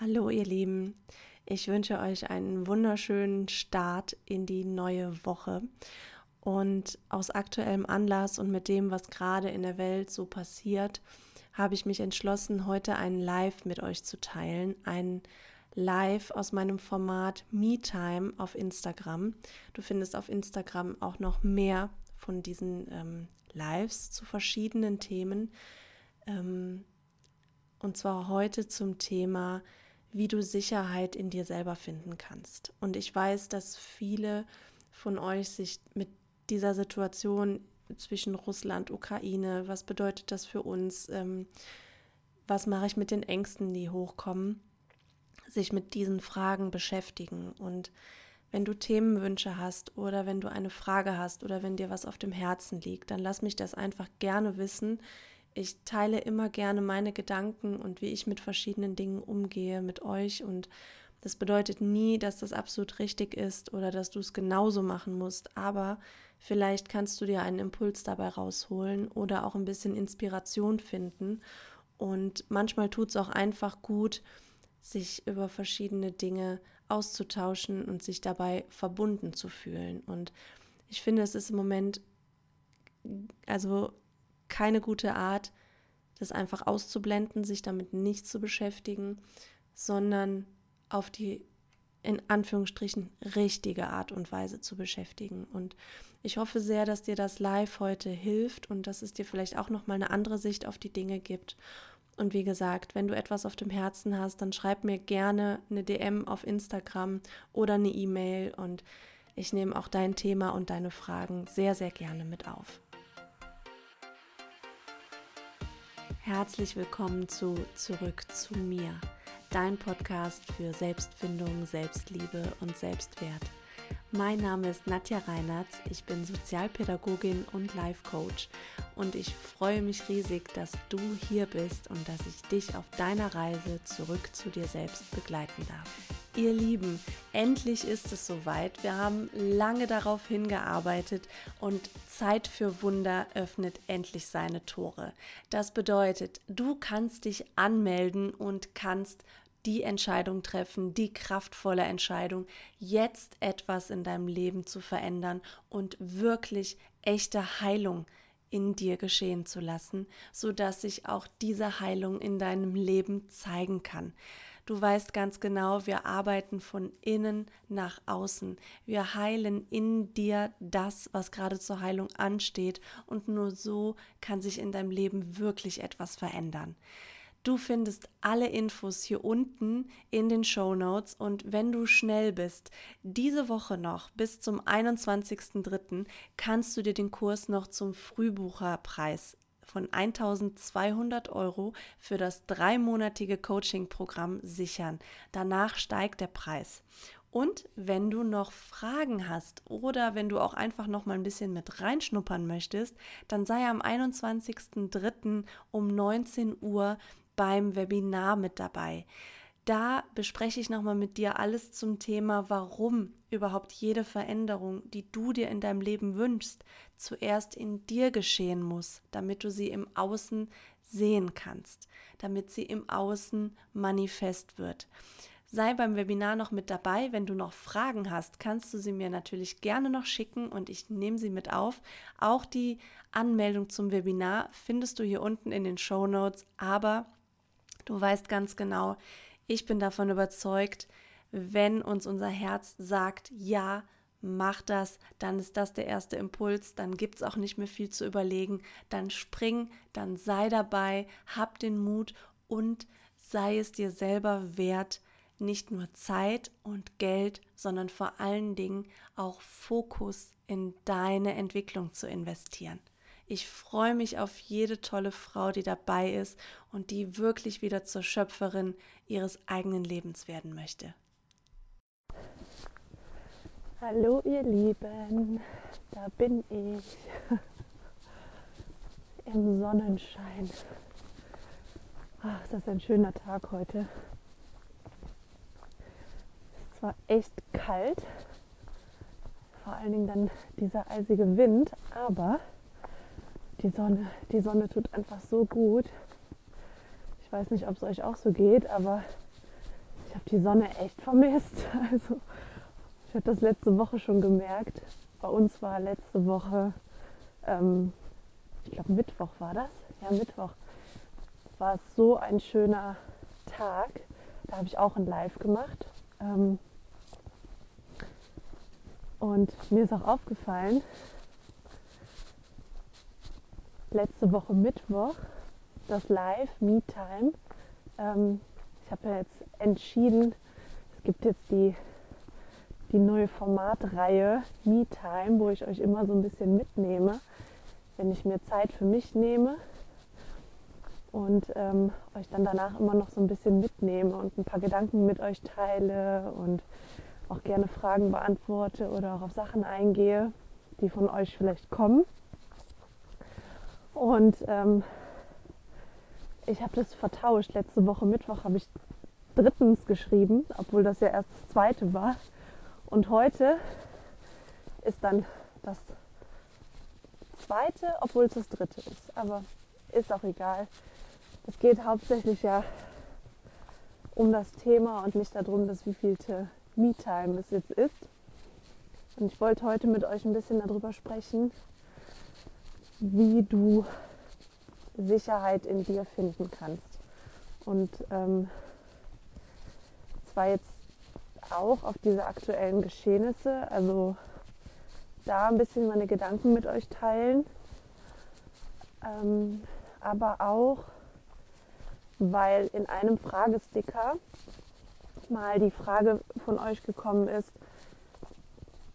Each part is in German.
Hallo ihr Lieben, ich wünsche euch einen wunderschönen Start in die neue Woche. Und aus aktuellem Anlass und mit dem, was gerade in der Welt so passiert, habe ich mich entschlossen, heute ein Live mit euch zu teilen. Ein Live aus meinem Format MeTime auf Instagram. Du findest auf Instagram auch noch mehr von diesen ähm, Lives zu verschiedenen Themen. Ähm, und zwar heute zum Thema wie du Sicherheit in dir selber finden kannst. Und ich weiß, dass viele von euch sich mit dieser Situation zwischen Russland, Ukraine, was bedeutet das für uns, ähm, was mache ich mit den Ängsten, die hochkommen, sich mit diesen Fragen beschäftigen. Und wenn du Themenwünsche hast oder wenn du eine Frage hast oder wenn dir was auf dem Herzen liegt, dann lass mich das einfach gerne wissen. Ich teile immer gerne meine Gedanken und wie ich mit verschiedenen Dingen umgehe mit euch und das bedeutet nie, dass das absolut richtig ist oder dass du es genauso machen musst, aber vielleicht kannst du dir einen Impuls dabei rausholen oder auch ein bisschen Inspiration finden. Und manchmal tut es auch einfach gut, sich über verschiedene Dinge auszutauschen und sich dabei verbunden zu fühlen. Und ich finde, es ist im Moment also keine gute Art, das einfach auszublenden, sich damit nicht zu beschäftigen, sondern auf die in Anführungsstrichen richtige Art und Weise zu beschäftigen. Und ich hoffe sehr, dass dir das Live heute hilft und dass es dir vielleicht auch noch mal eine andere Sicht auf die Dinge gibt. Und wie gesagt, wenn du etwas auf dem Herzen hast, dann schreib mir gerne eine DM auf Instagram oder eine E-Mail und ich nehme auch dein Thema und deine Fragen sehr, sehr gerne mit auf. Herzlich willkommen zu Zurück zu mir, dein Podcast für Selbstfindung, Selbstliebe und Selbstwert. Mein Name ist Nadja Reinertz, ich bin Sozialpädagogin und Life Coach und ich freue mich riesig, dass du hier bist und dass ich dich auf deiner Reise zurück zu dir selbst begleiten darf. Ihr Lieben, endlich ist es soweit. Wir haben lange darauf hingearbeitet und Zeit für Wunder öffnet endlich seine Tore. Das bedeutet, du kannst dich anmelden und kannst die Entscheidung treffen, die kraftvolle Entscheidung, jetzt etwas in deinem Leben zu verändern und wirklich echte Heilung in dir geschehen zu lassen, sodass sich auch diese Heilung in deinem Leben zeigen kann. Du weißt ganz genau, wir arbeiten von innen nach außen. Wir heilen in dir das, was gerade zur Heilung ansteht. Und nur so kann sich in deinem Leben wirklich etwas verändern. Du findest alle Infos hier unten in den Show Notes und wenn du schnell bist, diese Woche noch bis zum 21.03. kannst du dir den Kurs noch zum Frühbucherpreis von 1200 Euro für das dreimonatige Coaching-Programm sichern. Danach steigt der Preis. Und wenn du noch Fragen hast oder wenn du auch einfach noch mal ein bisschen mit reinschnuppern möchtest, dann sei am 21.03. um 19 Uhr beim Webinar mit dabei. Da bespreche ich nochmal mit dir alles zum Thema, warum überhaupt jede Veränderung, die du dir in deinem Leben wünschst, zuerst in dir geschehen muss, damit du sie im Außen sehen kannst, damit sie im Außen manifest wird. Sei beim Webinar noch mit dabei. Wenn du noch Fragen hast, kannst du sie mir natürlich gerne noch schicken und ich nehme sie mit auf. Auch die Anmeldung zum Webinar findest du hier unten in den Show Notes. Aber du weißt ganz genau, ich bin davon überzeugt, wenn uns unser Herz sagt, ja, mach das, dann ist das der erste Impuls, dann gibt es auch nicht mehr viel zu überlegen, dann spring, dann sei dabei, hab den Mut und sei es dir selber wert, nicht nur Zeit und Geld, sondern vor allen Dingen auch Fokus in deine Entwicklung zu investieren. Ich freue mich auf jede tolle Frau, die dabei ist und die wirklich wieder zur Schöpferin ihres eigenen Lebens werden möchte. Hallo ihr Lieben, da bin ich im Sonnenschein. Ach, ist ein schöner Tag heute. Es war echt kalt, vor allen Dingen dann dieser eisige Wind, aber die Sonne, die Sonne tut einfach so gut. Ich weiß nicht, ob es euch auch so geht, aber ich habe die Sonne echt vermisst. Also ich habe das letzte Woche schon gemerkt. Bei uns war letzte Woche, ähm, ich glaube Mittwoch war das. Ja, Mittwoch war es so ein schöner Tag. Da habe ich auch ein Live gemacht. Ähm, und mir ist auch aufgefallen, letzte Woche Mittwoch, das Live Me Time. Ähm, ich habe ja jetzt entschieden, es gibt jetzt die, die neue Formatreihe Me Time, wo ich euch immer so ein bisschen mitnehme, wenn ich mir Zeit für mich nehme und ähm, euch dann danach immer noch so ein bisschen mitnehme und ein paar Gedanken mit euch teile und auch gerne Fragen beantworte oder auch auf Sachen eingehe, die von euch vielleicht kommen. Und ähm, ich habe das vertauscht. Letzte Woche Mittwoch habe ich drittens geschrieben, obwohl das ja erst das zweite war. Und heute ist dann das zweite, obwohl es das dritte ist. Aber ist auch egal. Es geht hauptsächlich ja um das Thema und nicht darum, dass wievielte Me-Time es jetzt ist. Und ich wollte heute mit euch ein bisschen darüber sprechen, wie du Sicherheit in dir finden kannst. Und ähm, zwar jetzt auch auf diese aktuellen Geschehnisse, also da ein bisschen meine Gedanken mit euch teilen, ähm, aber auch, weil in einem Fragesticker mal die Frage von euch gekommen ist,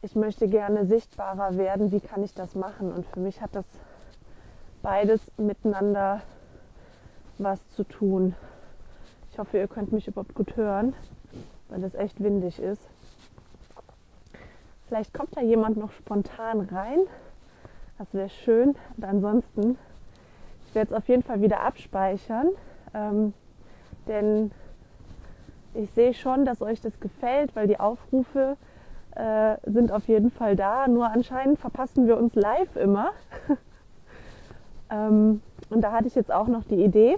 ich möchte gerne sichtbarer werden, wie kann ich das machen? Und für mich hat das beides miteinander was zu tun. Ich hoffe, ihr könnt mich überhaupt gut hören, weil es echt windig ist. Vielleicht kommt da jemand noch spontan rein. Das wäre schön. Und ansonsten, ich werde es auf jeden Fall wieder abspeichern, ähm, denn ich sehe schon, dass euch das gefällt, weil die Aufrufe äh, sind auf jeden Fall da. Nur anscheinend verpassen wir uns live immer. Ähm, und da hatte ich jetzt auch noch die Idee,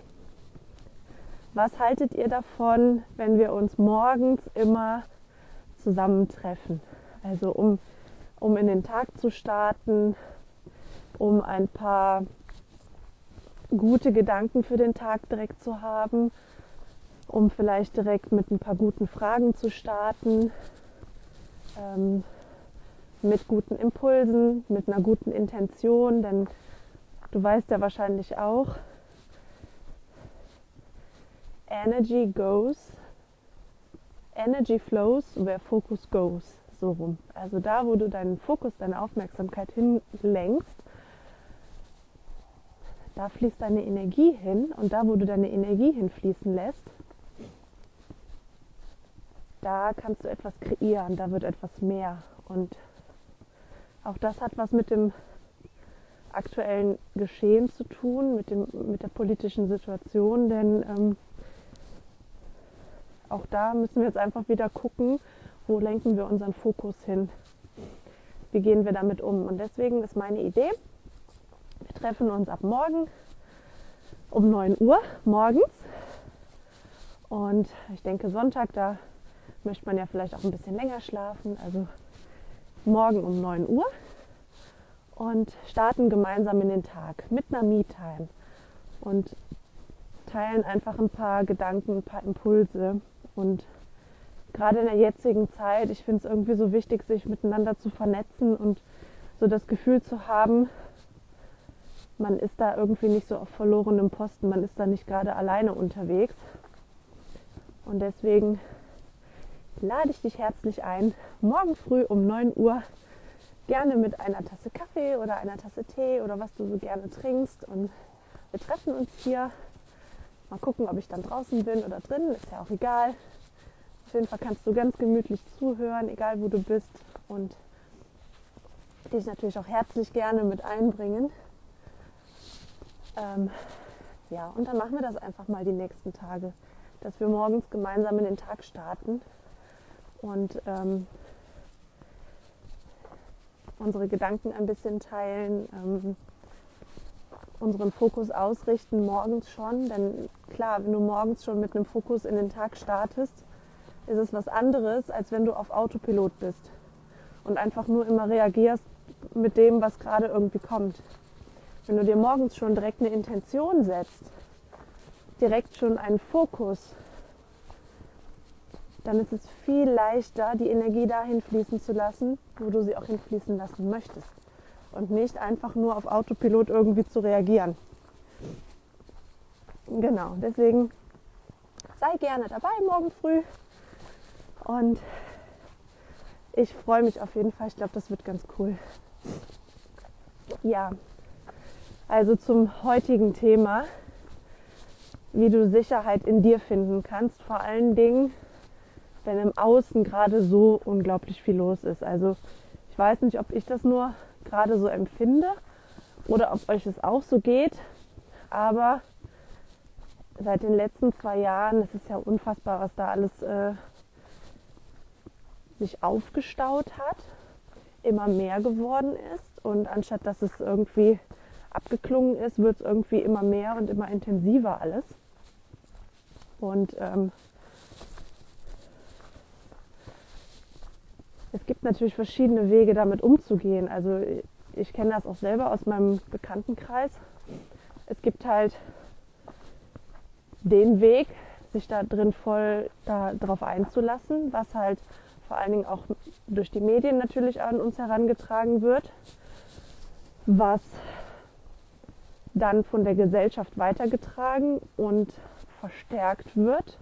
was haltet ihr davon, wenn wir uns morgens immer zusammentreffen? Also um, um in den Tag zu starten, um ein paar gute Gedanken für den Tag direkt zu haben, um vielleicht direkt mit ein paar guten Fragen zu starten, ähm, mit guten Impulsen, mit einer guten Intention, denn Du weißt ja wahrscheinlich auch, Energy goes, Energy flows where focus goes. So rum. Also da, wo du deinen Fokus, deine Aufmerksamkeit hinlenkst, da fließt deine Energie hin und da, wo du deine Energie hinfließen lässt, da kannst du etwas kreieren, da wird etwas mehr. Und auch das hat was mit dem aktuellen Geschehen zu tun, mit, dem, mit der politischen Situation, denn ähm, auch da müssen wir jetzt einfach wieder gucken, wo lenken wir unseren Fokus hin, wie gehen wir damit um. Und deswegen ist meine Idee, wir treffen uns ab morgen um 9 Uhr morgens. Und ich denke, Sonntag, da möchte man ja vielleicht auch ein bisschen länger schlafen. Also morgen um 9 Uhr und starten gemeinsam in den Tag mit einer Me-Time und teilen einfach ein paar Gedanken, ein paar Impulse. Und gerade in der jetzigen Zeit, ich finde es irgendwie so wichtig, sich miteinander zu vernetzen und so das Gefühl zu haben, man ist da irgendwie nicht so auf verlorenem Posten, man ist da nicht gerade alleine unterwegs. Und deswegen lade ich dich herzlich ein, morgen früh um 9 Uhr gerne mit einer Tasse Kaffee oder einer Tasse Tee oder was du so gerne trinkst. Und wir treffen uns hier. Mal gucken, ob ich dann draußen bin oder drin, ist ja auch egal. Auf jeden Fall kannst du ganz gemütlich zuhören, egal wo du bist. Und dich natürlich auch herzlich gerne mit einbringen. Ähm, ja, und dann machen wir das einfach mal die nächsten Tage, dass wir morgens gemeinsam in den Tag starten. Und ähm, unsere Gedanken ein bisschen teilen, ähm, unseren Fokus ausrichten, morgens schon. Denn klar, wenn du morgens schon mit einem Fokus in den Tag startest, ist es was anderes, als wenn du auf Autopilot bist und einfach nur immer reagierst mit dem, was gerade irgendwie kommt. Wenn du dir morgens schon direkt eine Intention setzt, direkt schon einen Fokus, dann ist es viel leichter, die Energie dahin fließen zu lassen, wo du sie auch hinfließen lassen möchtest. Und nicht einfach nur auf Autopilot irgendwie zu reagieren. Genau, deswegen sei gerne dabei morgen früh. Und ich freue mich auf jeden Fall. Ich glaube, das wird ganz cool. Ja, also zum heutigen Thema, wie du Sicherheit in dir finden kannst. Vor allen Dingen, wenn im Außen gerade so unglaublich viel los ist. Also ich weiß nicht, ob ich das nur gerade so empfinde oder ob euch es auch so geht. Aber seit den letzten zwei Jahren, es ist ja unfassbar, was da alles äh, sich aufgestaut hat, immer mehr geworden ist. Und anstatt dass es irgendwie abgeklungen ist, wird es irgendwie immer mehr und immer intensiver alles. Und ähm, es gibt natürlich verschiedene Wege, damit umzugehen. Also ich kenne das auch selber aus meinem Bekanntenkreis. Es gibt halt den Weg, sich da drin voll darauf einzulassen, was halt vor allen Dingen auch durch die Medien natürlich an uns herangetragen wird, was dann von der Gesellschaft weitergetragen und verstärkt wird,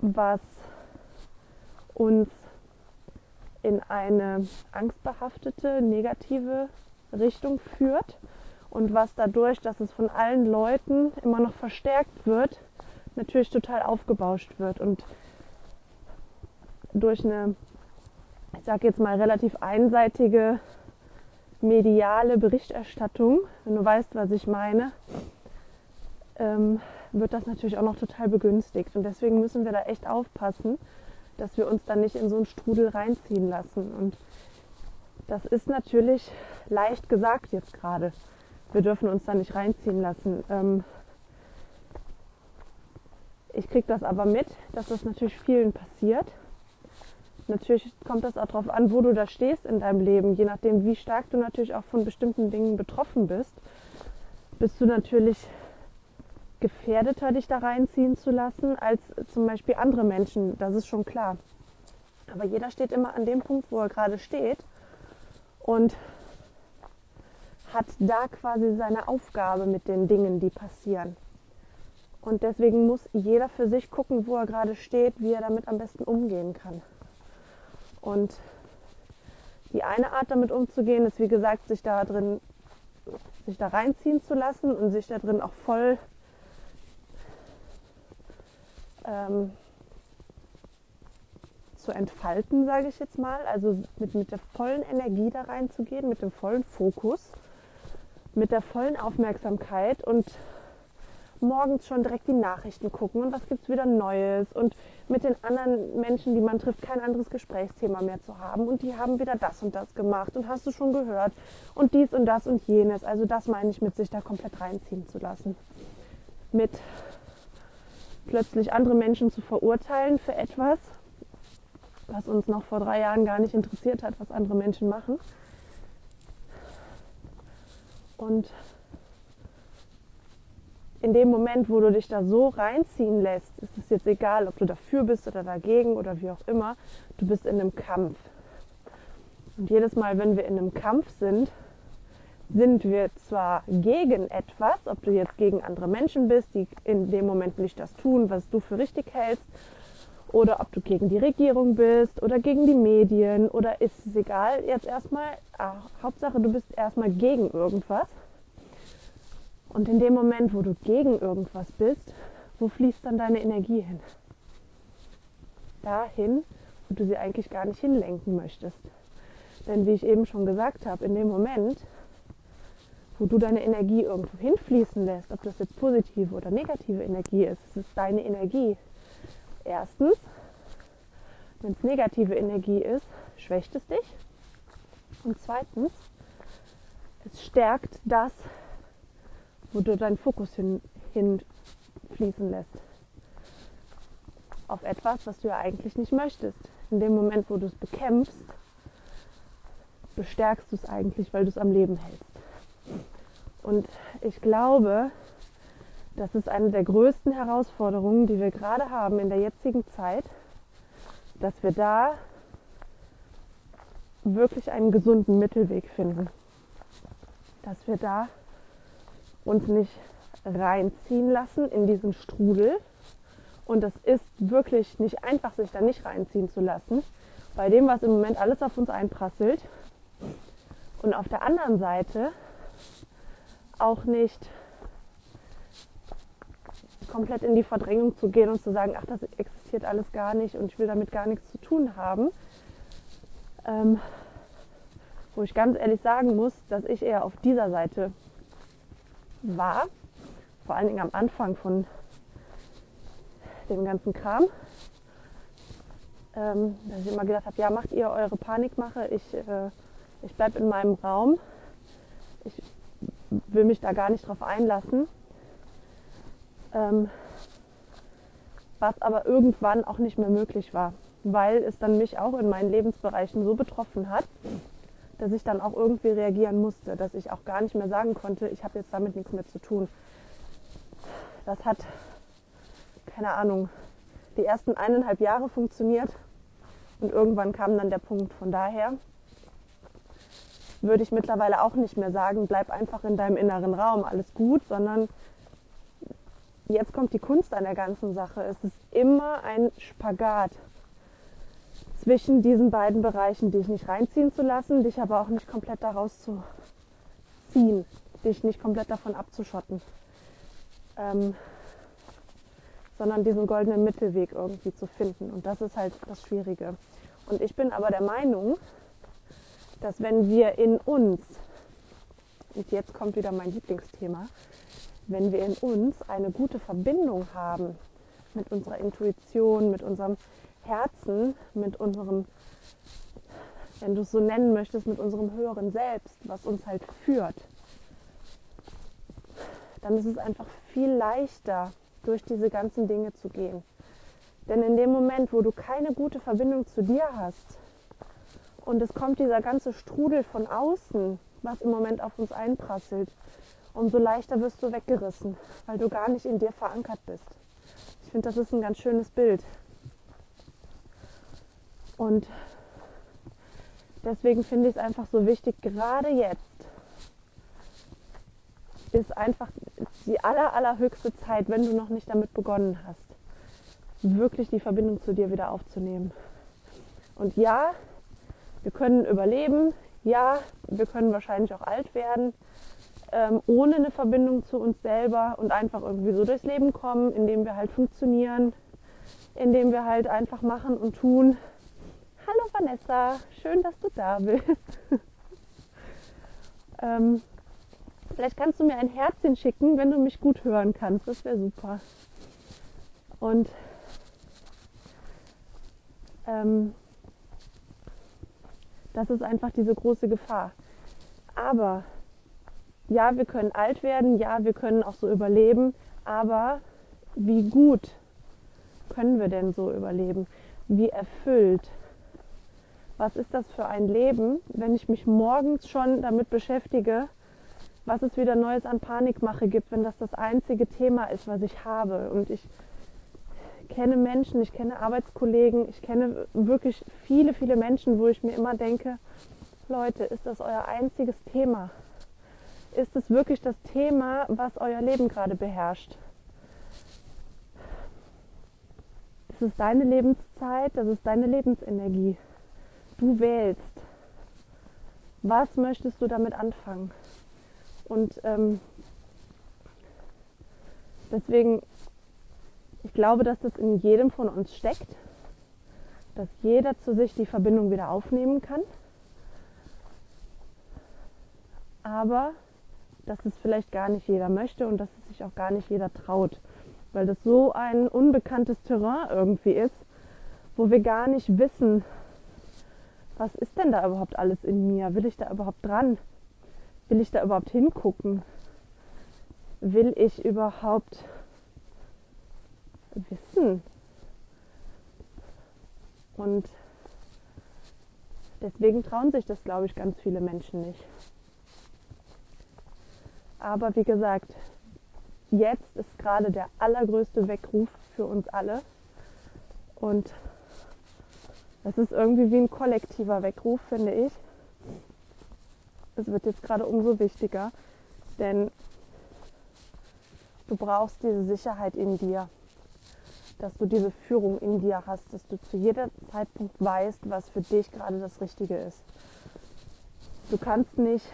was uns in eine angstbehaftete, negative Richtung führt und was dadurch, dass es von allen Leuten immer noch verstärkt wird, natürlich total aufgebauscht wird und durch eine, ich sage jetzt mal, relativ einseitige mediale Berichterstattung, wenn du weißt, was ich meine, ähm, wird das natürlich auch noch total begünstigt. Und deswegen müssen wir da echt aufpassen, dass wir uns dann nicht in so einen Strudel reinziehen lassen. Und das ist natürlich leicht gesagt jetzt gerade. Wir dürfen uns da nicht reinziehen lassen. Ähm, ich kriege das aber mit, dass das natürlich vielen passiert. Natürlich kommt das auch darauf an, wo du da stehst in deinem Leben. Je nachdem, wie stark du natürlich auch von bestimmten Dingen betroffen bist, bist du natürlich gefährdeter, dich da reinziehen zu lassen, als zum Beispiel andere Menschen. Das ist schon klar. Aber jeder steht immer an dem Punkt, wo er gerade steht und hat da quasi seine Aufgabe mit den Dingen, die passieren. Und deswegen muss jeder für sich gucken, wo er gerade steht, wie er damit am besten umgehen kann. Und die eine Art damit umzugehen, ist wie gesagt, sich da drin, sich da reinziehen zu lassen und sich da drin auch voll ähm, zu entfalten, sage ich jetzt mal. Also mit, mit der vollen Energie da reinzugehen, mit dem vollen Fokus, mit der vollen Aufmerksamkeit und morgens schon direkt die Nachrichten gucken und was gibt es wieder Neues und mit den anderen Menschen, die man trifft, kein anderes Gesprächsthema mehr zu haben und die haben wieder das und das gemacht und hast du schon gehört und dies und das und jenes. Also das meine ich mit sich da komplett reinziehen zu lassen. Mit plötzlich andere Menschen zu verurteilen für etwas, was uns noch vor drei Jahren gar nicht interessiert hat, was andere Menschen machen. Und in dem Moment, wo du dich da so reinziehen lässt, ist es jetzt egal, ob du dafür bist oder dagegen oder wie auch immer, du bist in einem Kampf. Und jedes Mal, wenn wir in einem Kampf sind, sind wir zwar gegen etwas, ob du jetzt gegen andere Menschen bist, die in dem Moment nicht das tun, was du für richtig hältst, oder ob du gegen die Regierung bist oder gegen die Medien oder ist es egal, jetzt erstmal, ach, Hauptsache du bist erstmal gegen irgendwas. Und in dem Moment, wo du gegen irgendwas bist, wo fließt dann deine Energie hin? Dahin, wo du sie eigentlich gar nicht hinlenken möchtest. Denn wie ich eben schon gesagt habe, in dem Moment, wo du deine Energie irgendwo hinfließen lässt, ob das jetzt positive oder negative Energie ist, es ist deine Energie. Erstens, wenn es negative Energie ist, schwächt es dich. Und zweitens, es stärkt das, wo du deinen Fokus hin, hinfließen lässt. Auf etwas, was du ja eigentlich nicht möchtest. In dem Moment, wo du es bekämpfst, bestärkst du es eigentlich, weil du es am Leben hältst. Und ich glaube, das ist eine der größten Herausforderungen, die wir gerade haben in der jetzigen Zeit, dass wir da wirklich einen gesunden Mittelweg finden. Dass wir da uns nicht reinziehen lassen in diesen Strudel. Und das ist wirklich nicht einfach, sich da nicht reinziehen zu lassen, bei dem, was im Moment alles auf uns einprasselt. Und auf der anderen Seite auch nicht komplett in die Verdrängung zu gehen und zu sagen, ach, das existiert alles gar nicht und ich will damit gar nichts zu tun haben. Ähm, wo ich ganz ehrlich sagen muss, dass ich eher auf dieser Seite war, vor allen Dingen am Anfang von dem ganzen Kram, ähm, dass ich immer gedacht habe, ja, macht ihr eure Panikmache, ich, äh, ich bleibe in meinem Raum, ich will mich da gar nicht drauf einlassen. Ähm, was aber irgendwann auch nicht mehr möglich war, weil es dann mich auch in meinen Lebensbereichen so betroffen hat, dass ich dann auch irgendwie reagieren musste, dass ich auch gar nicht mehr sagen konnte, ich habe jetzt damit nichts mehr zu tun. Das hat, keine Ahnung, die ersten eineinhalb Jahre funktioniert und irgendwann kam dann der Punkt. Von daher würde ich mittlerweile auch nicht mehr sagen, bleib einfach in deinem inneren Raum, alles gut, sondern jetzt kommt die Kunst an der ganzen Sache. Es ist immer ein Spagat zwischen diesen beiden Bereichen, dich nicht reinziehen zu lassen, dich aber auch nicht komplett daraus zu ziehen, dich nicht komplett davon abzuschotten, ähm, sondern diesen goldenen Mittelweg irgendwie zu finden. Und das ist halt das Schwierige. Und ich bin aber der Meinung, dass wenn wir in uns, und jetzt kommt wieder mein Lieblingsthema, wenn wir in uns eine gute Verbindung haben mit unserer Intuition, mit unserem Herzen, mit unserem, wenn du es so nennen möchtest, mit unserem höheren Selbst, was uns halt führt, dann ist es einfach viel leichter, durch diese ganzen Dinge zu gehen. Denn in dem Moment, wo du keine gute Verbindung zu dir hast und es kommt dieser ganze Strudel von außen, was im Moment auf uns einprasselt, umso leichter wirst du weggerissen, weil du gar nicht in dir verankert bist. Ich finde, das ist ein ganz schönes Bild. Und deswegen finde ich es einfach so wichtig, gerade jetzt ist einfach die aller, allerhöchste Zeit, wenn du noch nicht damit begonnen hast, wirklich die Verbindung zu dir wieder aufzunehmen. Und ja, wir können überleben, ja, wir können wahrscheinlich auch alt werden, ähm, ohne eine Verbindung zu uns selber und einfach irgendwie so durchs Leben kommen, indem wir halt funktionieren, indem wir halt einfach machen und tun. Hallo Vanessa, schön, dass du da bist. ähm, vielleicht kannst du mir ein Herzchen schicken, wenn du mich gut hören kannst. Das wäre super. Und ähm, das ist einfach diese große Gefahr. Aber ja, wir können alt werden, ja, wir können auch so überleben, aber wie gut können wir denn so überleben? Wie erfüllt? Was ist das für ein Leben, wenn ich mich morgens schon damit beschäftige, was es wieder Neues an Panikmache gibt, wenn das das einzige Thema ist, was ich habe? Und ich kenne Menschen, ich kenne Arbeitskollegen, ich kenne wirklich viele, viele Menschen, wo ich mir immer denke, Leute, ist das euer einziges Thema? ist es wirklich das Thema, was euer Leben gerade beherrscht. Es ist deine Lebenszeit, das ist deine Lebensenergie. Du wählst. Was möchtest du damit anfangen? Und ähm, deswegen, ich glaube, dass das in jedem von uns steckt, dass jeder zu sich die Verbindung wieder aufnehmen kann. Aber dass es vielleicht gar nicht jeder möchte und dass es sich auch gar nicht jeder traut, weil das so ein unbekanntes Terrain irgendwie ist, wo wir gar nicht wissen, was ist denn da überhaupt alles in mir? Will ich da überhaupt dran? Will ich da überhaupt hingucken? Will ich überhaupt wissen, Und deswegen trauen sich das, glaube ich, ganz viele Menschen nicht. Aber wie gesagt, jetzt ist gerade der allergrößte Weckruf für uns alle. Und das ist irgendwie wie ein kollektiver Weckruf, finde ich. Es wird jetzt gerade umso wichtiger, denn du brauchst diese Sicherheit in dir, dass du diese Führung in dir hast, dass du zu jedem Zeitpunkt weißt, was für dich gerade das Richtige ist. Du kannst nicht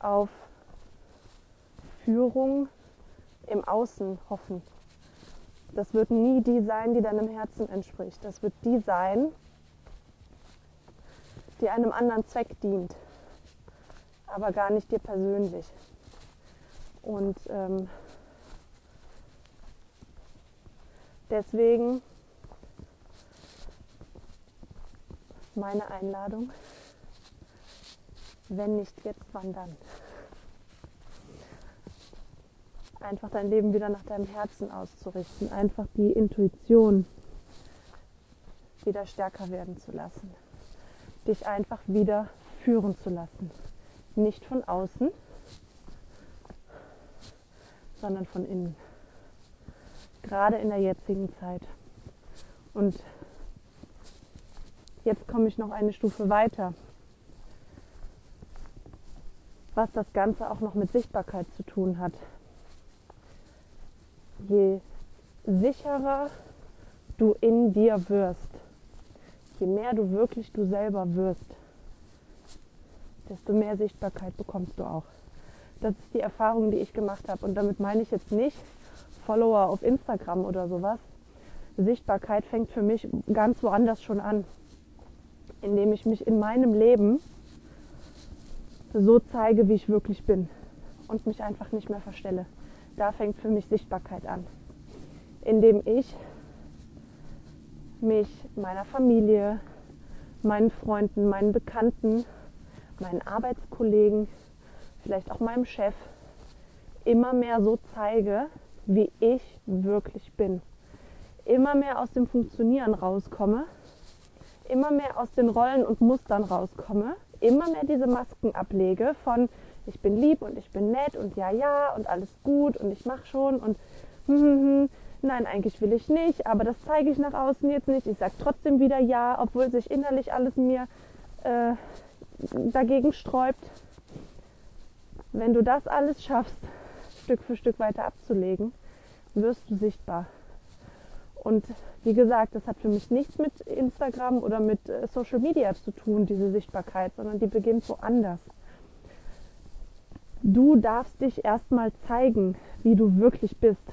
auf Führung im Außen hoffen. Das wird nie die sein, die deinem Herzen entspricht. Das wird die sein, die einem anderen Zweck dient, aber gar nicht dir persönlich. Und ähm, deswegen meine Einladung, wenn nicht jetzt, wann dann? einfach dein Leben wieder nach deinem Herzen auszurichten, einfach die Intuition wieder stärker werden zu lassen, dich einfach wieder führen zu lassen. Nicht von außen, sondern von innen. Gerade in der jetzigen Zeit. Und jetzt komme ich noch eine Stufe weiter, was das Ganze auch noch mit Sichtbarkeit zu tun hat je sicherer du in dir wirst, je mehr du wirklich du selber wirst, desto mehr Sichtbarkeit bekommst du auch. Das ist die Erfahrung, die ich gemacht habe. Und damit meine ich jetzt nicht Follower auf Instagram oder sowas. Sichtbarkeit fängt für mich ganz woanders schon an, indem ich mich in meinem Leben so zeige, wie ich wirklich bin und mich einfach nicht mehr verstelle da fängt für mich Sichtbarkeit an, indem ich mich meiner Familie, meinen Freunden, meinen Bekannten, meinen Arbeitskollegen, vielleicht auch meinem Chef immer mehr so zeige, wie ich wirklich bin. Immer mehr aus dem Funktionieren rauskomme, immer mehr aus den Rollen und Mustern rauskomme, immer mehr diese Masken ablege von ich bin lieb und ich bin nett und ja, ja und alles gut und ich mache schon und hm, hm, hm. nein, eigentlich will ich nicht, aber das zeige ich nach außen jetzt nicht. Ich sage trotzdem wieder ja, obwohl sich innerlich alles mir äh, dagegen sträubt. Wenn du das alles schaffst, Stück für Stück weiter abzulegen, wirst du sichtbar. Und wie gesagt, das hat für mich nichts mit Instagram oder mit äh, Social Media zu tun, diese Sichtbarkeit, sondern die beginnt woanders. Du darfst dich erstmal zeigen, wie du wirklich bist.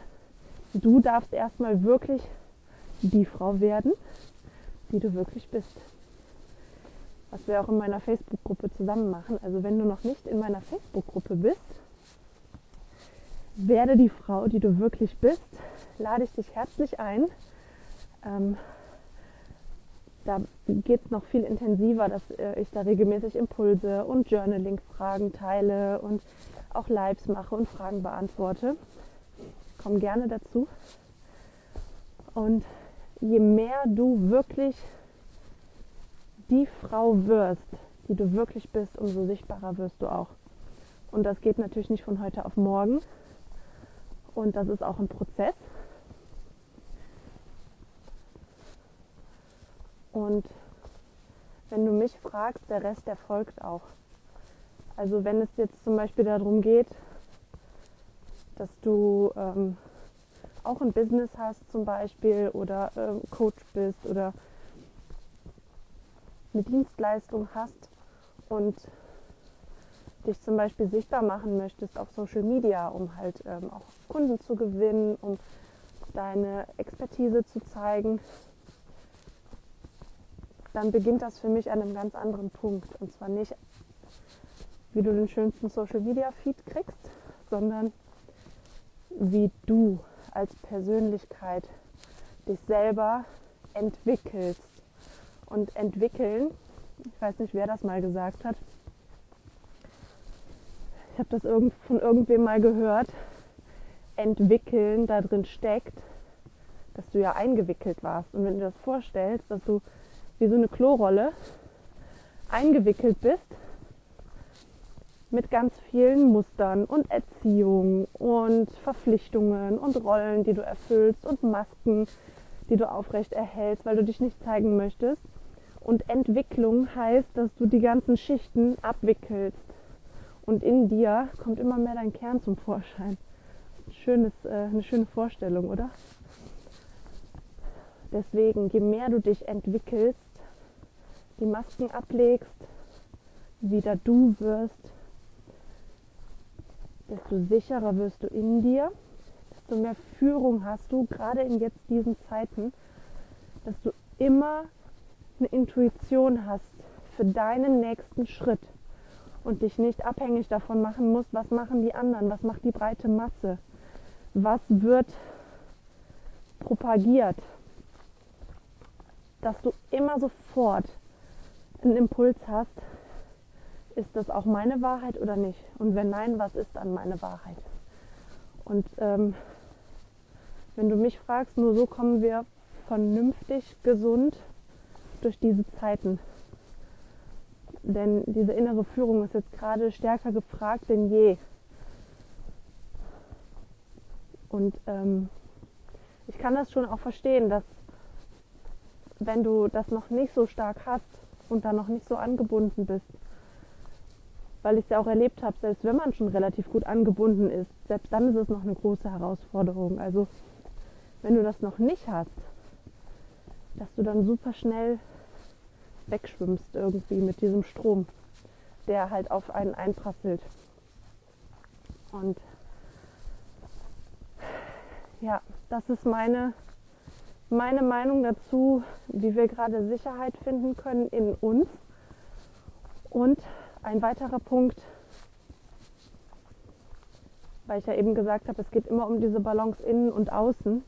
Du darfst erstmal wirklich die Frau werden, die du wirklich bist. Was wir auch in meiner Facebook-Gruppe zusammen machen. Also wenn du noch nicht in meiner Facebook-Gruppe bist, werde die Frau, die du wirklich bist, lade ich dich herzlich ein. Ähm, da geht es noch viel intensiver, dass äh, ich da regelmäßig Impulse und Journaling-Fragen teile und auch Lives mache und Fragen beantworte. Komm gerne dazu. Und je mehr du wirklich die Frau wirst, die du wirklich bist, umso sichtbarer wirst du auch. Und das geht natürlich nicht von heute auf morgen. Und das ist auch ein Prozess. Und wenn du mich fragst, der Rest, der folgt auch. Also wenn es jetzt zum Beispiel darum geht, dass du ähm, auch ein Business hast zum Beispiel oder ähm, Coach bist oder eine Dienstleistung hast und dich zum Beispiel sichtbar machen möchtest auf Social Media, um halt ähm, auch Kunden zu gewinnen, um deine Expertise zu zeigen, dann beginnt das für mich an einem ganz anderen Punkt. Und zwar nicht, wie du den schönsten Social Media Feed kriegst, sondern wie du als Persönlichkeit dich selber entwickelst. Und entwickeln, ich weiß nicht, wer das mal gesagt hat, ich habe das von irgendwem mal gehört, entwickeln da drin steckt, dass du ja eingewickelt warst. Und wenn du das vorstellst, dass du wie so eine Klorolle eingewickelt bist mit ganz vielen Mustern und Erziehung und Verpflichtungen und Rollen, die du erfüllst und Masken, die du aufrecht erhältst, weil du dich nicht zeigen möchtest. Und Entwicklung heißt, dass du die ganzen Schichten abwickelst. Und in dir kommt immer mehr dein Kern zum Vorschein. Schönes, äh, eine schöne Vorstellung, oder? Deswegen, je mehr du dich entwickelst, die Masken ablegst, wieder du wirst, desto sicherer wirst du in dir, desto mehr Führung hast du, gerade in jetzt diesen Zeiten, dass du immer eine Intuition hast für deinen nächsten Schritt und dich nicht abhängig davon machen musst, was machen die anderen, was macht die breite Masse, was wird propagiert, dass du immer sofort einen Impuls hast, ist das auch meine Wahrheit oder nicht? Und wenn nein, was ist dann meine Wahrheit? Und ähm, wenn du mich fragst, nur so kommen wir vernünftig, gesund durch diese Zeiten. Denn diese innere Führung ist jetzt gerade stärker gefragt denn je. Und ähm, ich kann das schon auch verstehen, dass wenn du das noch nicht so stark hast und da noch nicht so angebunden bist, weil ich es ja auch erlebt habe, selbst wenn man schon relativ gut angebunden ist, selbst dann ist es noch eine große Herausforderung. Also wenn du das noch nicht hast, dass du dann super schnell wegschwimmst irgendwie mit diesem Strom, der halt auf einen einprasselt. Und ja, das ist meine meine Meinung dazu, wie wir gerade Sicherheit finden können in uns. Und ein weiterer Punkt, weil ich ja eben gesagt habe, es geht immer um diese Balance innen und außen.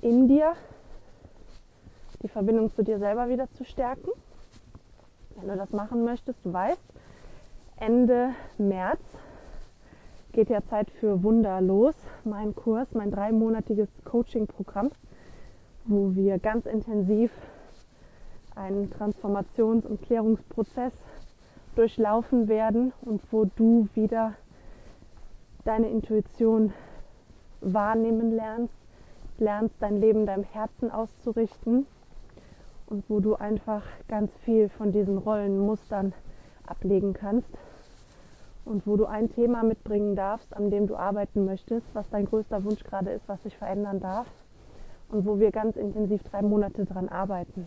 In dir die Verbindung zu dir selber wieder zu stärken. Wenn du das machen möchtest, du weißt, Ende März geht ja Zeit für Wunder los, mein Kurs, mein dreimonatiges Coaching-Programm, wo wir ganz intensiv einen Transformations- und Klärungsprozess durchlaufen werden und wo du wieder deine Intuition wahrnehmen lernst, lernst dein Leben deinem Herzen auszurichten und wo du einfach ganz viel von diesen Rollenmustern ablegen kannst und wo du ein Thema mitbringen darfst, an dem du arbeiten möchtest, was dein größter Wunsch gerade ist, was sich verändern darf und wo wir ganz intensiv drei Monate dran arbeiten.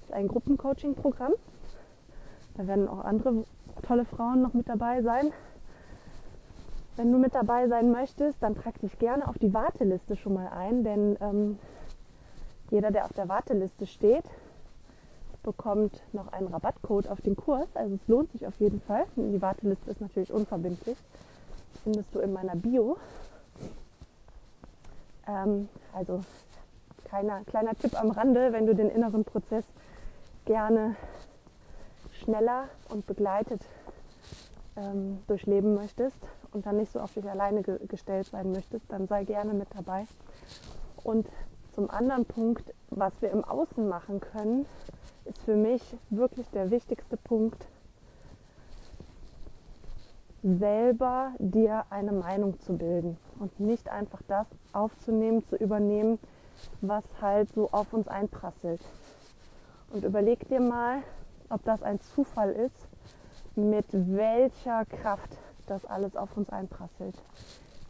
Das ist ein Gruppencoaching-Programm. Da werden auch andere tolle Frauen noch mit dabei sein. Wenn du mit dabei sein möchtest, dann trag dich gerne auf die Warteliste schon mal ein, denn ähm, jeder, der auf der Warteliste steht, bekommt noch einen Rabattcode auf den Kurs. Also es lohnt sich auf jeden Fall. Die Warteliste ist natürlich unverbindlich. Findest du in meiner Bio. Ähm, also kleiner, kleiner Tipp am Rande, wenn du den inneren Prozess gerne schneller und begleitet ähm, durchleben möchtest und dann nicht so auf dich alleine ge gestellt sein möchtest, dann sei gerne mit dabei. Und zum anderen Punkt, was wir im Außen machen können, ist für mich wirklich der wichtigste Punkt, selber dir eine Meinung zu bilden und nicht einfach das aufzunehmen, zu übernehmen, was halt so auf uns einprasselt. Und überleg dir mal, ob das ein Zufall ist, mit welcher Kraft das alles auf uns einprasselt,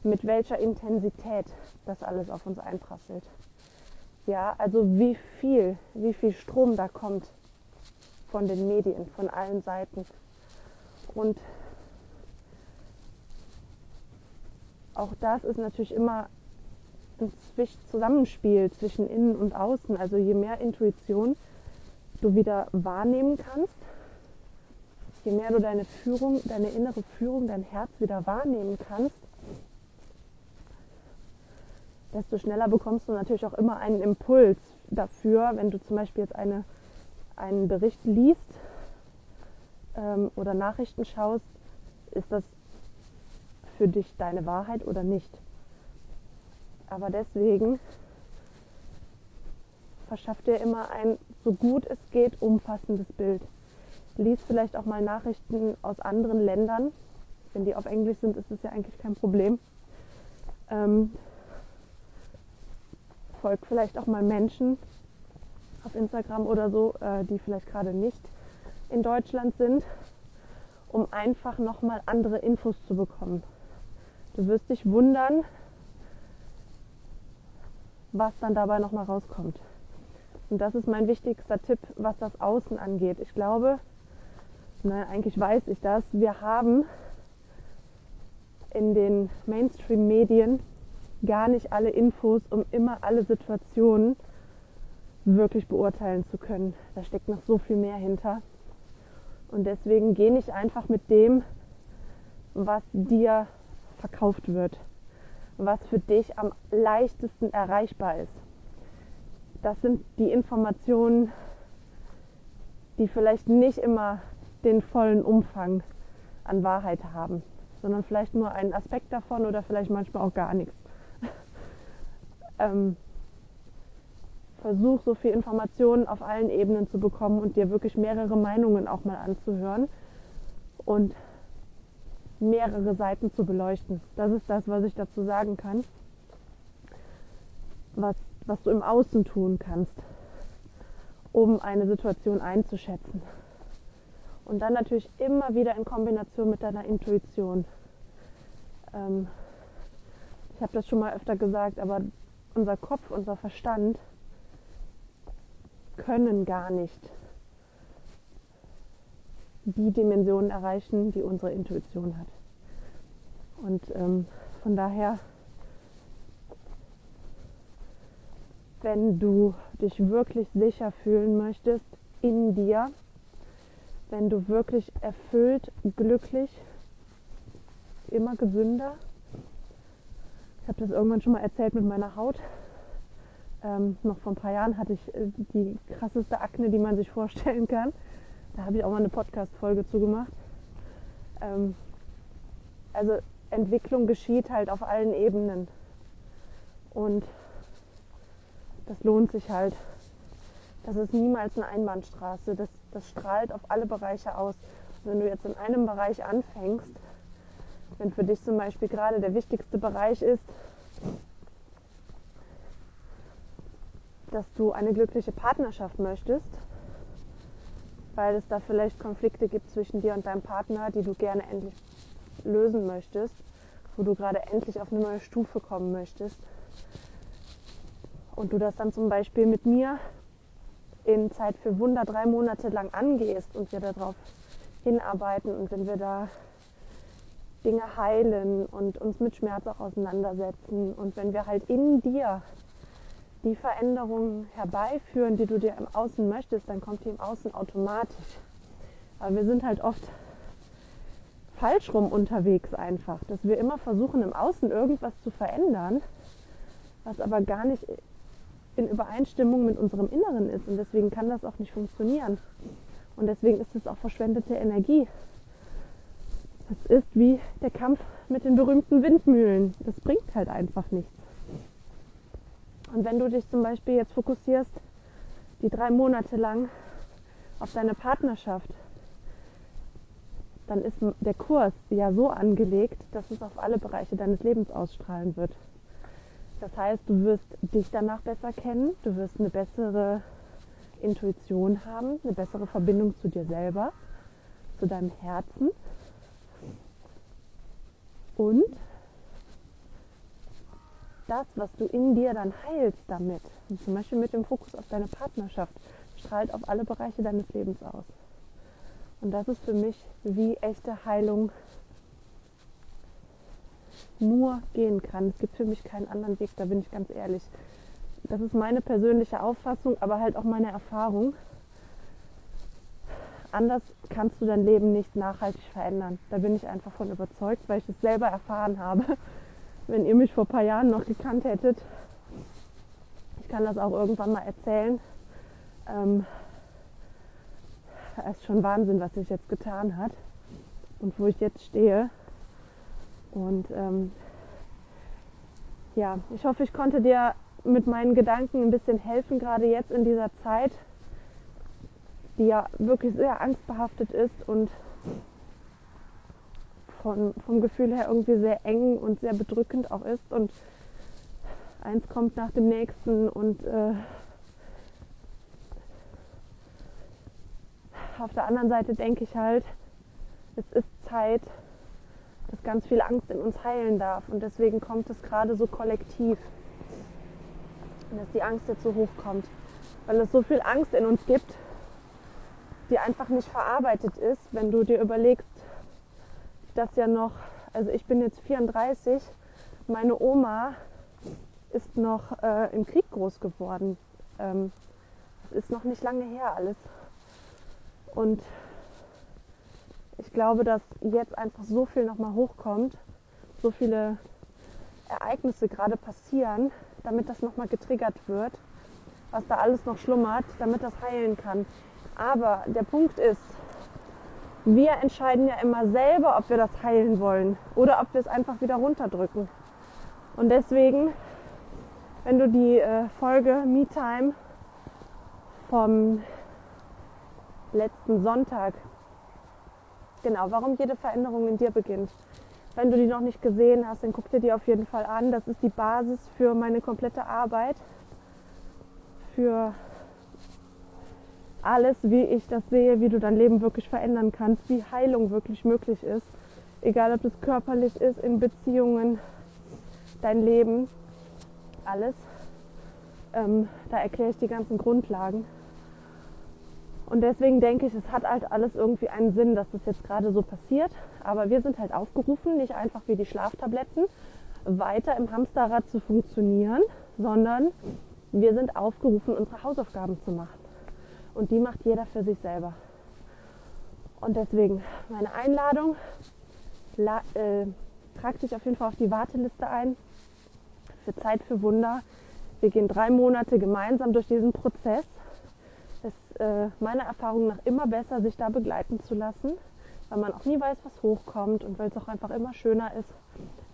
mit welcher Intensität das alles auf uns einprasselt. Ja, also wie viel, wie viel Strom da kommt von den Medien, von allen Seiten. Und auch das ist natürlich immer ein Zusammenspiel zwischen innen und außen. Also je mehr Intuition du wieder wahrnehmen kannst, je mehr du deine Führung, deine innere Führung, dein Herz wieder wahrnehmen kannst, desto schneller bekommst du natürlich auch immer einen Impuls dafür, wenn du zum Beispiel jetzt eine, einen Bericht liest ähm, oder Nachrichten schaust, ist das für dich deine Wahrheit oder nicht. Aber deswegen verschaff dir immer ein, so gut es geht, umfassendes Bild. Lies vielleicht auch mal Nachrichten aus anderen Ländern. Wenn die auf Englisch sind, ist es ja eigentlich kein Problem. Ähm, folgt vielleicht auch mal Menschen auf Instagram oder so, äh, die vielleicht gerade nicht in Deutschland sind, um einfach nochmal andere Infos zu bekommen. Du wirst dich wundern, was dann dabei nochmal rauskommt. Und das ist mein wichtigster Tipp, was das Außen angeht. Ich glaube, naja, eigentlich weiß ich das, wir haben in den Mainstream-Medien gar nicht alle Infos, um immer alle Situationen wirklich beurteilen zu können. Da steckt noch so viel mehr hinter. Und deswegen geh nicht einfach mit dem, was dir verkauft wird, was für dich am leichtesten erreichbar ist. Das sind die Informationen, die vielleicht nicht immer den vollen Umfang an Wahrheit haben, sondern vielleicht nur einen Aspekt davon oder vielleicht manchmal auch gar nichts. Ähm, versuch so viel Informationen auf allen Ebenen zu bekommen und dir wirklich mehrere Meinungen auch mal anzuhören und mehrere Seiten zu beleuchten. Das ist das, was ich dazu sagen kann, was, was du im Außen tun kannst, um eine Situation einzuschätzen. Und dann natürlich immer wieder in Kombination mit deiner Intuition. Ähm, ich habe das schon mal öfter gesagt, aber unser Kopf, unser Verstand können gar nicht die Dimensionen erreichen, die unsere Intuition hat. Und ähm, von daher, wenn du dich wirklich sicher fühlen möchtest in dir, wenn du wirklich erfüllt, glücklich, immer gesünder. Habe das irgendwann schon mal erzählt mit meiner Haut. Ähm, noch vor ein paar Jahren hatte ich äh, die krasseste Akne, die man sich vorstellen kann. Da habe ich auch mal eine Podcast-Folge zu gemacht. Ähm, also Entwicklung geschieht halt auf allen Ebenen. Und das lohnt sich halt. Das ist niemals eine Einbahnstraße. Das, das strahlt auf alle Bereiche aus. Wenn du jetzt in einem Bereich anfängst, wenn für dich zum Beispiel gerade der wichtigste Bereich ist, dass du eine glückliche Partnerschaft möchtest, weil es da vielleicht Konflikte gibt zwischen dir und deinem Partner, die du gerne endlich lösen möchtest, wo du gerade endlich auf eine neue Stufe kommen möchtest. Und du das dann zum Beispiel mit mir in Zeit für Wunder drei Monate lang angehst und wir darauf hinarbeiten und wenn wir da Dinge heilen und uns mit Schmerz auch auseinandersetzen und wenn wir halt in dir die Veränderungen herbeiführen, die du dir im Außen möchtest, dann kommt die im Außen automatisch. Aber wir sind halt oft falsch rum unterwegs einfach, dass wir immer versuchen im Außen irgendwas zu verändern, was aber gar nicht in Übereinstimmung mit unserem Inneren ist. Und deswegen kann das auch nicht funktionieren. Und deswegen ist es auch verschwendete Energie. Das ist wie der Kampf mit den berühmten Windmühlen. Das bringt halt einfach nichts. Und wenn du dich zum Beispiel jetzt fokussierst, die drei Monate lang auf deine Partnerschaft, dann ist der Kurs ja so angelegt, dass es auf alle Bereiche deines Lebens ausstrahlen wird. Das heißt, du wirst dich danach besser kennen, du wirst eine bessere Intuition haben, eine bessere Verbindung zu dir selber, zu deinem Herzen. Und das, was du in dir dann heilst damit, zum Beispiel mit dem Fokus auf deine Partnerschaft, strahlt auf alle Bereiche deines Lebens aus. Und das ist für mich wie echte Heilung nur gehen kann. Es gibt für mich keinen anderen Weg, da bin ich ganz ehrlich. Das ist meine persönliche Auffassung, aber halt auch meine Erfahrung. Anders kannst du dein Leben nicht nachhaltig verändern. Da bin ich einfach von überzeugt, weil ich es selber erfahren habe wenn ihr mich vor ein paar Jahren noch gekannt hättet. Ich kann das auch irgendwann mal erzählen. Ähm, es ist schon Wahnsinn, was sich jetzt getan hat und wo ich jetzt stehe. Und ähm, ja, ich hoffe, ich konnte dir mit meinen Gedanken ein bisschen helfen, gerade jetzt in dieser Zeit, die ja wirklich sehr angstbehaftet ist und von, vom Gefühl her irgendwie sehr eng und sehr bedrückend auch ist. Und eins kommt nach dem nächsten und äh, auf der anderen Seite denke ich halt, es ist Zeit, dass ganz viel Angst in uns heilen darf. Und deswegen kommt es gerade so kollektiv, dass die Angst jetzt so hochkommt. Weil es so viel Angst in uns gibt, die einfach nicht verarbeitet ist, wenn du dir überlegst, dass ja noch, also ich bin jetzt 34, meine Oma ist noch äh, im Krieg groß geworden. Ähm, ist noch nicht lange her alles. Und ich glaube, dass jetzt einfach so viel nochmal hochkommt, so viele Ereignisse gerade passieren, damit das nochmal getriggert wird, was da alles noch schlummert, damit das heilen kann. Aber der Punkt ist, wir entscheiden ja immer selber, ob wir das heilen wollen oder ob wir es einfach wieder runterdrücken. Und deswegen, wenn du die äh, Folge Me Time vom letzten Sonntag Genau, warum jede Veränderung in dir beginnt. Wenn du die noch nicht gesehen hast, dann guck dir die auf jeden Fall an. Das ist die Basis für meine komplette Arbeit, für alles, wie ich das sehe, wie du dein Leben wirklich verändern kannst, wie Heilung wirklich möglich ist. Egal, ob es körperlich ist, in Beziehungen, dein Leben, alles. Ähm, da erkläre ich die ganzen Grundlagen. Und deswegen denke ich, es hat halt alles irgendwie einen Sinn, dass das jetzt gerade so passiert. Aber wir sind halt aufgerufen, nicht einfach wie die Schlaftabletten weiter im Hamsterrad zu funktionieren, sondern wir sind aufgerufen, unsere Hausaufgaben zu machen. Und die macht jeder für sich selber. Und deswegen meine Einladung, la, äh, trag dich auf jeden Fall auf die Warteliste ein für Zeit für Wunder. Wir gehen drei Monate gemeinsam durch diesen Prozess ist äh, meiner Erfahrung nach immer besser, sich da begleiten zu lassen, weil man auch nie weiß, was hochkommt und weil es auch einfach immer schöner ist,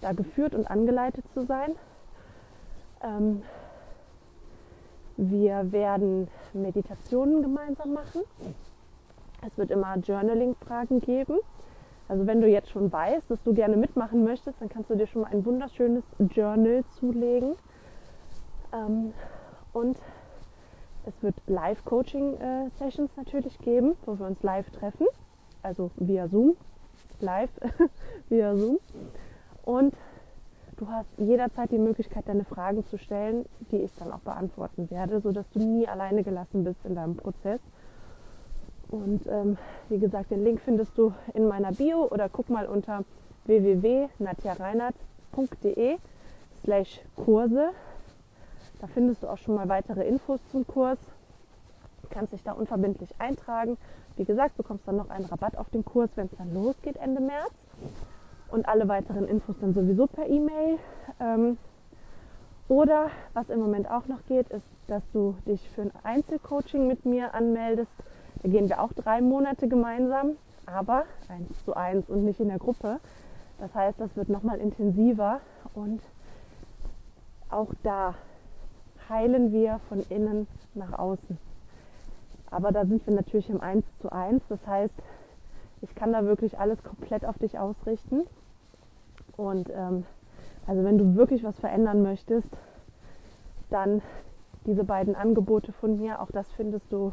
da geführt und angeleitet zu sein. Ähm, wir werden Meditationen gemeinsam machen. Es wird immer Journaling-Fragen geben. Also wenn du jetzt schon weißt, dass du gerne mitmachen möchtest, dann kannst du dir schon mal ein wunderschönes Journal zulegen. Ähm, und es wird Live-Coaching-Sessions natürlich geben, wo wir uns live treffen, also via Zoom, live via Zoom. Und du hast jederzeit die Möglichkeit, deine Fragen zu stellen, die ich dann auch beantworten werde, sodass du nie alleine gelassen bist in deinem Prozess. Und ähm, wie gesagt, den Link findest du in meiner Bio oder guck mal unter www.natjareinert.de slash Kurse da findest du auch schon mal weitere Infos zum Kurs. Du kannst dich da unverbindlich eintragen. Wie gesagt, bekommst dann noch einen Rabatt auf den Kurs, wenn es dann losgeht Ende März. Und alle weiteren Infos dann sowieso per E-Mail. Ähm, oder was im Moment auch noch geht, ist, dass du dich für ein Einzelcoaching mit mir anmeldest. Da gehen wir auch drei Monate gemeinsam, aber eins zu eins und nicht in der Gruppe. Das heißt, das wird nochmal intensiver und auch da heilen wir von innen nach außen. Aber da sind wir natürlich im 1 zu 1. Das heißt, ich kann da wirklich alles komplett auf dich ausrichten. Und ähm, also wenn du wirklich was verändern möchtest, dann diese beiden Angebote von mir, auch das findest du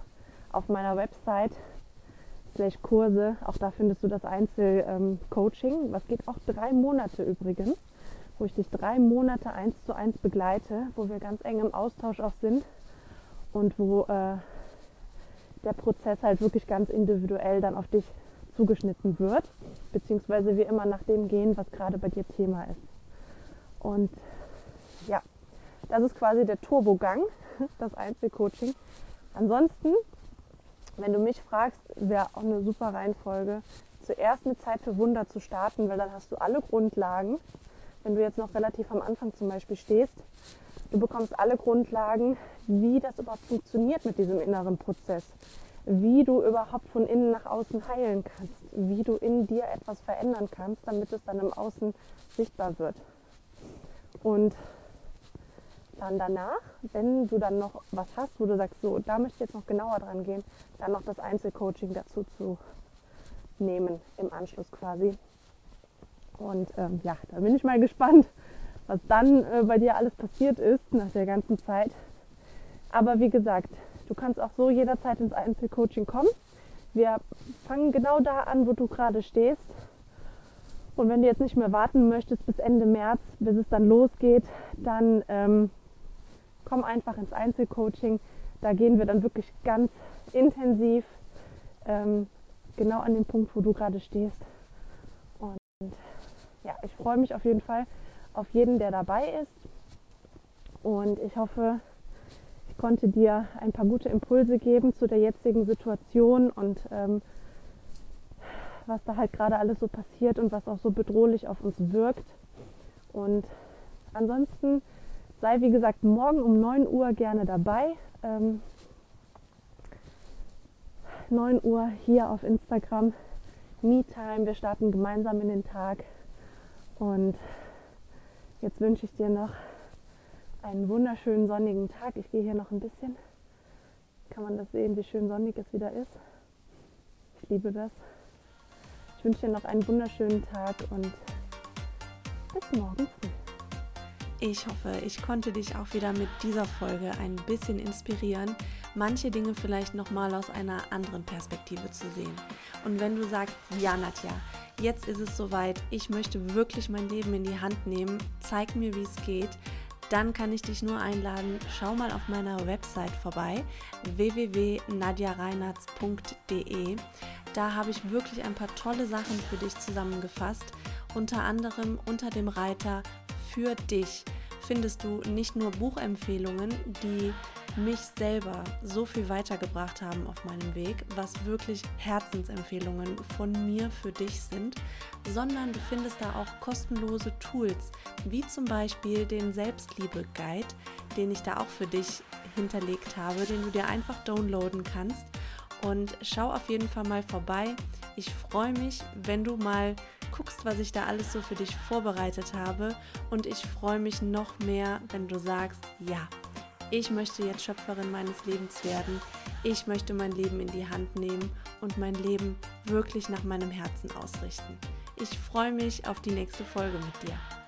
auf meiner Website slash Kurse. Auch da findest du das Einzelcoaching, ähm, was geht auch drei Monate übrigens wo ich dich drei Monate eins zu eins begleite, wo wir ganz eng im Austausch auch sind und wo äh, der Prozess halt wirklich ganz individuell dann auf dich zugeschnitten wird, beziehungsweise wir immer nach dem gehen, was gerade bei dir Thema ist. Und ja, das ist quasi der Turbogang, das Einzelcoaching. Ansonsten, wenn du mich fragst, wäre auch eine super Reihenfolge, zuerst mit Zeit für Wunder zu starten, weil dann hast du alle Grundlagen wenn du jetzt noch relativ am Anfang zum Beispiel stehst, du bekommst alle Grundlagen, wie das überhaupt funktioniert mit diesem inneren Prozess, wie du überhaupt von innen nach außen heilen kannst, wie du in dir etwas verändern kannst, damit es dann im Außen sichtbar wird. Und dann danach, wenn du dann noch was hast, wo du sagst, so, da möchte ich jetzt noch genauer dran gehen, dann noch das Einzelcoaching dazu zu nehmen im Anschluss quasi. Und ähm, ja, da bin ich mal gespannt, was dann äh, bei dir alles passiert ist nach der ganzen Zeit. Aber wie gesagt, du kannst auch so jederzeit ins Einzelcoaching kommen. Wir fangen genau da an, wo du gerade stehst. Und wenn du jetzt nicht mehr warten möchtest bis Ende März, bis es dann losgeht, dann ähm, komm einfach ins Einzelcoaching. Da gehen wir dann wirklich ganz intensiv ähm, genau an den Punkt, wo du gerade stehst. Und ja, ich freue mich auf jeden Fall auf jeden, der dabei ist. Und ich hoffe, konnte dir ein paar gute Impulse geben zu der jetzigen Situation und ähm, was da halt gerade alles so passiert und was auch so bedrohlich auf uns wirkt. Und ansonsten sei, wie gesagt, morgen um 9 Uhr gerne dabei. Ähm, 9 Uhr hier auf Instagram. Me-Time. Wir starten gemeinsam in den Tag. Und jetzt wünsche ich dir noch einen wunderschönen sonnigen Tag. Ich gehe hier noch ein bisschen. Kann man das sehen, wie schön sonnig es wieder ist? Ich liebe das. Ich wünsche dir noch einen wunderschönen Tag und bis morgen früh. Ich hoffe, ich konnte dich auch wieder mit dieser Folge ein bisschen inspirieren, manche Dinge vielleicht nochmal aus einer anderen Perspektive zu sehen. Und wenn du sagst, ja, Nadja, jetzt ist es soweit, ich möchte wirklich mein Leben in die Hand nehmen, zeig mir, wie es geht, dann kann ich dich nur einladen, schau mal auf meiner Website vorbei, www.nadjareinartz.de. Da habe ich wirklich ein paar tolle Sachen für dich zusammengefasst. Unter anderem unter dem Reiter für dich findest du nicht nur Buchempfehlungen, die mich selber so viel weitergebracht haben auf meinem Weg, was wirklich Herzensempfehlungen von mir für dich sind, sondern du findest da auch kostenlose Tools, wie zum Beispiel den Selbstliebe-Guide, den ich da auch für dich hinterlegt habe, den du dir einfach downloaden kannst. Und schau auf jeden Fall mal vorbei. Ich freue mich, wenn du mal guckst, was ich da alles so für dich vorbereitet habe. Und ich freue mich noch mehr, wenn du sagst, ja, ich möchte jetzt Schöpferin meines Lebens werden. Ich möchte mein Leben in die Hand nehmen und mein Leben wirklich nach meinem Herzen ausrichten. Ich freue mich auf die nächste Folge mit dir.